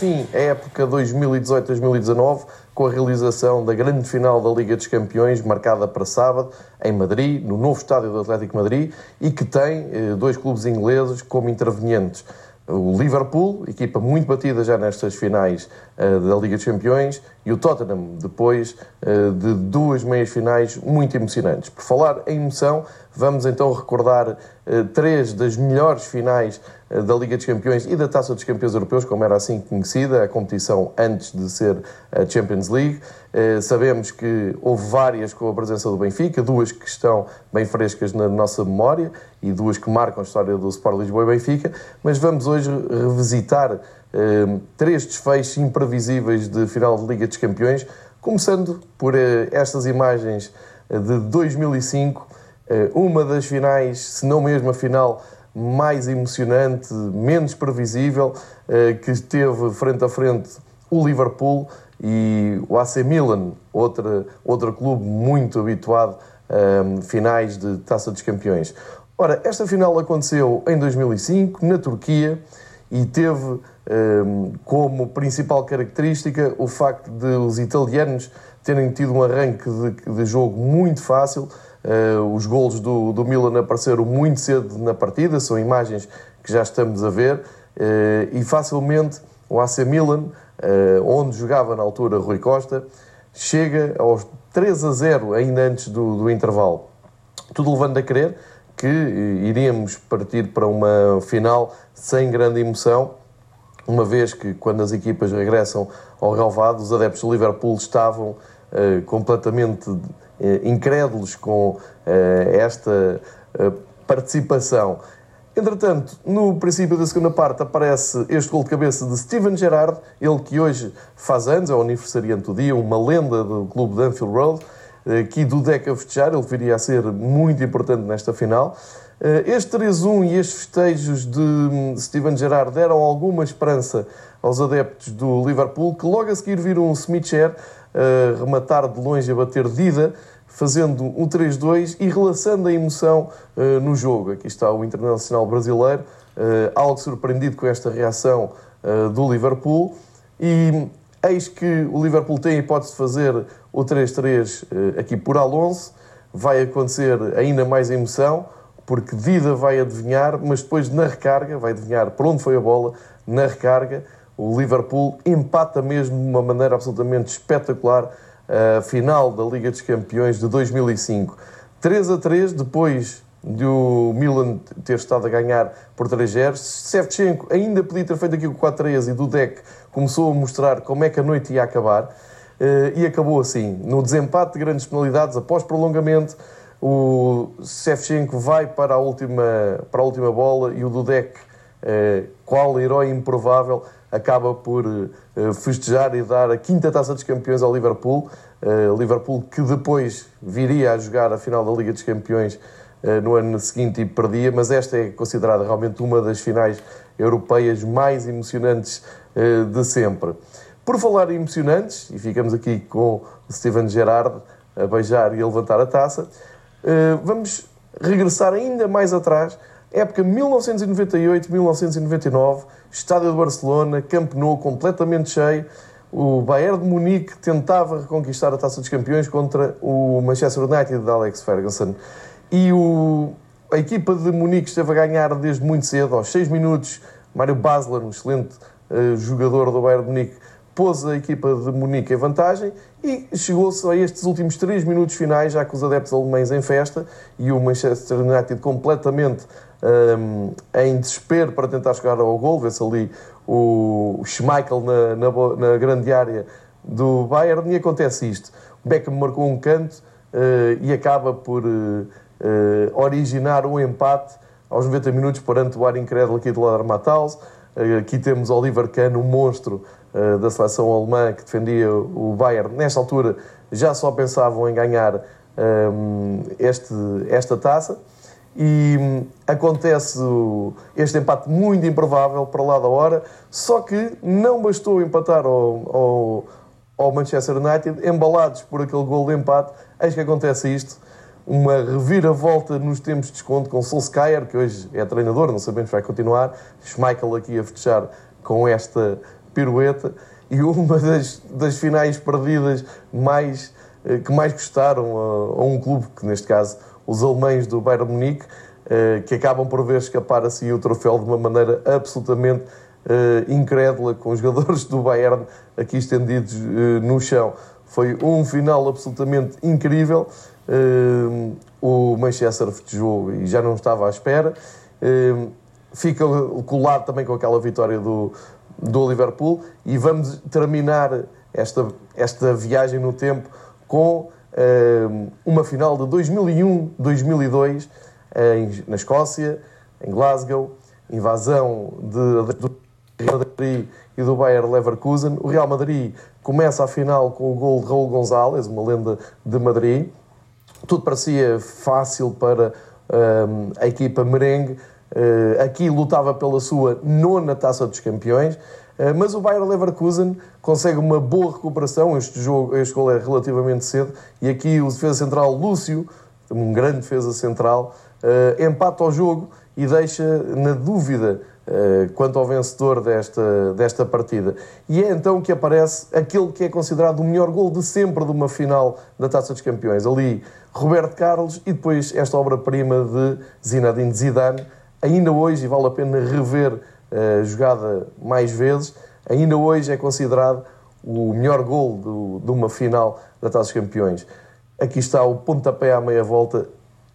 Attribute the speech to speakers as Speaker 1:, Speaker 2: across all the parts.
Speaker 1: Sim, a época 2018-2019, com a realização da grande final da Liga dos Campeões, marcada para sábado, em Madrid, no novo estádio do Atlético Madrid, e que tem eh, dois clubes ingleses como intervenientes. O Liverpool, equipa muito batida já nestas finais uh, da Liga dos Campeões, e o Tottenham, depois uh, de duas meias finais muito emocionantes. Por falar em emoção, vamos então recordar uh, três das melhores finais da Liga dos Campeões e da Taça dos Campeões Europeus, como era assim conhecida, a competição antes de ser a Champions League. Sabemos que houve várias com a presença do Benfica, duas que estão bem frescas na nossa memória e duas que marcam a história do Sport Lisboa e Benfica, mas vamos hoje revisitar eh, três desfechos imprevisíveis de final de Liga dos Campeões, começando por eh, estas imagens eh, de 2005, eh, uma das finais, se não mesmo a final mais emocionante, menos previsível, eh, que esteve frente a frente o Liverpool e o AC Milan, outra, outro clube muito habituado a finais de Taça dos Campeões. Ora, esta final aconteceu em 2005, na Turquia, e teve um, como principal característica o facto de os italianos terem tido um arranque de, de jogo muito fácil. Uh, os golos do, do Milan apareceram muito cedo na partida, são imagens que já estamos a ver, uh, e facilmente o AC Milan, uh, onde jogava na altura Rui Costa, chega aos 3 a 0 ainda antes do, do intervalo. Tudo levando a crer que iríamos partir para uma final sem grande emoção, uma vez que quando as equipas regressam ao relvado, os adeptos do Liverpool estavam completamente incrédulos com uh, esta participação. Entretanto, no princípio da segunda parte aparece este gol de cabeça de Steven Gerrard, ele que hoje faz anos, é o aniversariante do dia, uma lenda do clube de Anfield Road, aqui do Deca festejar, ele viria a ser muito importante nesta final. Eh, este 3-1 e estes festejos de hum, Steven Gerrard deram alguma esperança aos adeptos do Liverpool, que logo a seguir viram um Smith Share uh, rematar de longe a bater Dida, fazendo um 3-2 e relaçando a emoção uh, no jogo. Aqui está o internacional brasileiro, algo surpreendido com esta reação do Liverpool. E Eis que o Liverpool tem a hipótese de fazer o 3-3 eh, aqui por Alonso. Vai acontecer ainda mais emoção, porque Dida vai adivinhar, mas depois na recarga, vai adivinhar por onde foi a bola, na recarga, o Liverpool empata mesmo de uma maneira absolutamente espetacular a final da Liga dos Campeões de 2005. 3 a 3, depois de o Milan ter estado a ganhar por 3-0. Shevchenko ainda podia ter feito aqui o 4-3 e Dudek começou a mostrar como é que a noite ia acabar. Uh, e acabou assim. No desempate de grandes penalidades, após prolongamento, o Shevchenko vai para a última, para a última bola e o Dudek, uh, qual herói improvável, acaba por uh, festejar e dar a quinta taça dos campeões ao Liverpool. Liverpool que depois viria a jogar a final da Liga dos Campeões eh, no ano seguinte e perdia, mas esta é considerada realmente uma das finais europeias mais emocionantes eh, de sempre. Por falar em emocionantes, e ficamos aqui com o Steven Gerrard a beijar e a levantar a taça, eh, vamos regressar ainda mais atrás, época 1998-1999, estádio de Barcelona, Camp Nou completamente cheio, o Bayern de Munique tentava reconquistar a Taça dos Campeões contra o Manchester United de Alex Ferguson. E o, a equipa de Munique esteve a ganhar desde muito cedo, aos 6 minutos. Mário Basler, um excelente uh, jogador do Bayern de Munique, pôs a equipa de Munique em vantagem e chegou-se a estes últimos 3 minutos finais, já com os adeptos alemães em festa e o Manchester United completamente um, em desespero para tentar chegar ao gol. Vê-se ali o Schmeichel na, na, na, grande área do Bayern e acontece isto. O Beckham marcou um canto uh, e acaba por. Uh, uh, originar um empate aos 90 minutos perante o ar incrédulo aqui do Ladar Matthaus. Uh, aqui temos Oliver Kahn, um monstro uh, da seleção alemã que defendia o Bayern. Nesta altura já só pensavam em ganhar um, este, esta taça. E um, acontece este empate muito improvável para lá da hora, só que não bastou empatar ao, ao, ao Manchester United, embalados por aquele gol de empate, eis que acontece isto uma reviravolta nos tempos de desconto com Solskjaer, que hoje é treinador, não sabemos se vai continuar. Schmeichel aqui a fechar com esta pirueta e uma das, das finais perdidas mais, eh, que mais gostaram a, a, um clube, que neste caso os alemães do Bayern Munique, eh, que acabam por ver escapar assim o troféu de uma maneira absolutamente uh, incrédula, com os jogadores do Bayern aqui estendidos no chão. Foi um final absolutamente incrível. Uh, o Manchester festejou e já não estava à espera. fica colado também com aquela vitória do, do Liverpool e vamos terminar esta, esta viagem no tempo com uma final de 2001-2002 na Escócia, em Glasgow, invasão de, Madrid e do Bayer Leverkusen. O Real Madrid começa a final com o gol de Raul González, uma lenda de Madrid. Tudo parecia fácil para um, a equipa merengue. Uh, aqui lutava pela sua nona taça dos campeões. Uh, mas o Bayer Leverkusen consegue uma boa recuperação. Este, jogo, este gol é relativamente cedo. E aqui o defesa central Lúcio, um grande defesa central, uh, empata o jogo e deixa na dúvida quanto ao vencedor desta, desta partida. E é então que aparece aquele que é considerado o melhor gol de sempre de uma final da Taça dos Campeões. Ali, Roberto Carlos e depois esta obra-prima de Zinedine Zidane. Ainda hoje, e vale a pena rever a uh, jogada mais vezes, ainda hoje é considerado o melhor gol do, de uma final da Taça dos Campeões. Aqui está o pontapé à meia volta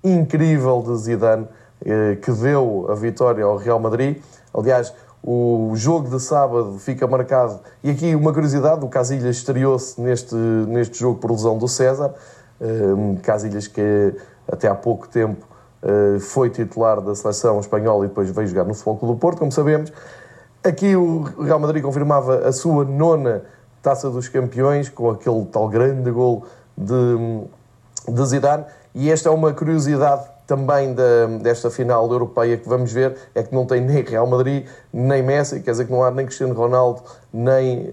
Speaker 1: incrível de Zidane, eh, que deu a vitória ao Real Madrid. Aliás, o jogo de sábado fica marcado. E aqui uma curiosidade: o Casilhas estreou-se neste, neste jogo por lesão do César. Um, Casilhas que até há pouco tempo uh, foi titular da seleção espanhola e depois veio jogar no Futebol do Porto, como sabemos. Aqui o Real Madrid confirmava a sua nona Taça dos Campeões, com aquele tal grande gol de, de Zidane. E esta é uma curiosidade também da, desta final europeia que vamos ver é que não tem nem Real Madrid, nem Messi, quer dizer que não há nem Cristiano Ronaldo, nem,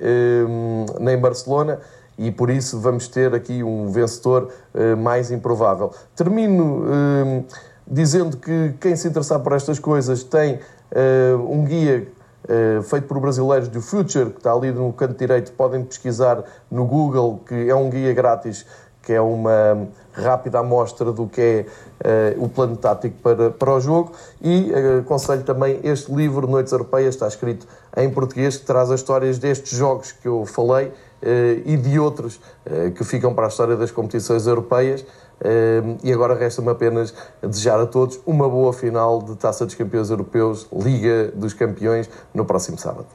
Speaker 1: um, nem Barcelona e por isso vamos ter aqui um vencedor uh, mais improvável. Termino uh, dizendo que quem se interessar por estas coisas tem uh, um guia feito por brasileiros do Future, que está ali no canto direito, podem pesquisar no Google, que é um guia grátis que é uma rápida amostra do que é uh, o plano tático para, para o jogo. E uh, aconselho também este livro, Noites Europeias, está escrito em português, que traz as histórias destes jogos que eu falei uh, e de outros que ficam para a história das competições europeias. e agora resta-me apenas desejar a todos uma boa final de Taça dos Campeões Europeus, Liga dos Campeões, no próximo sábado.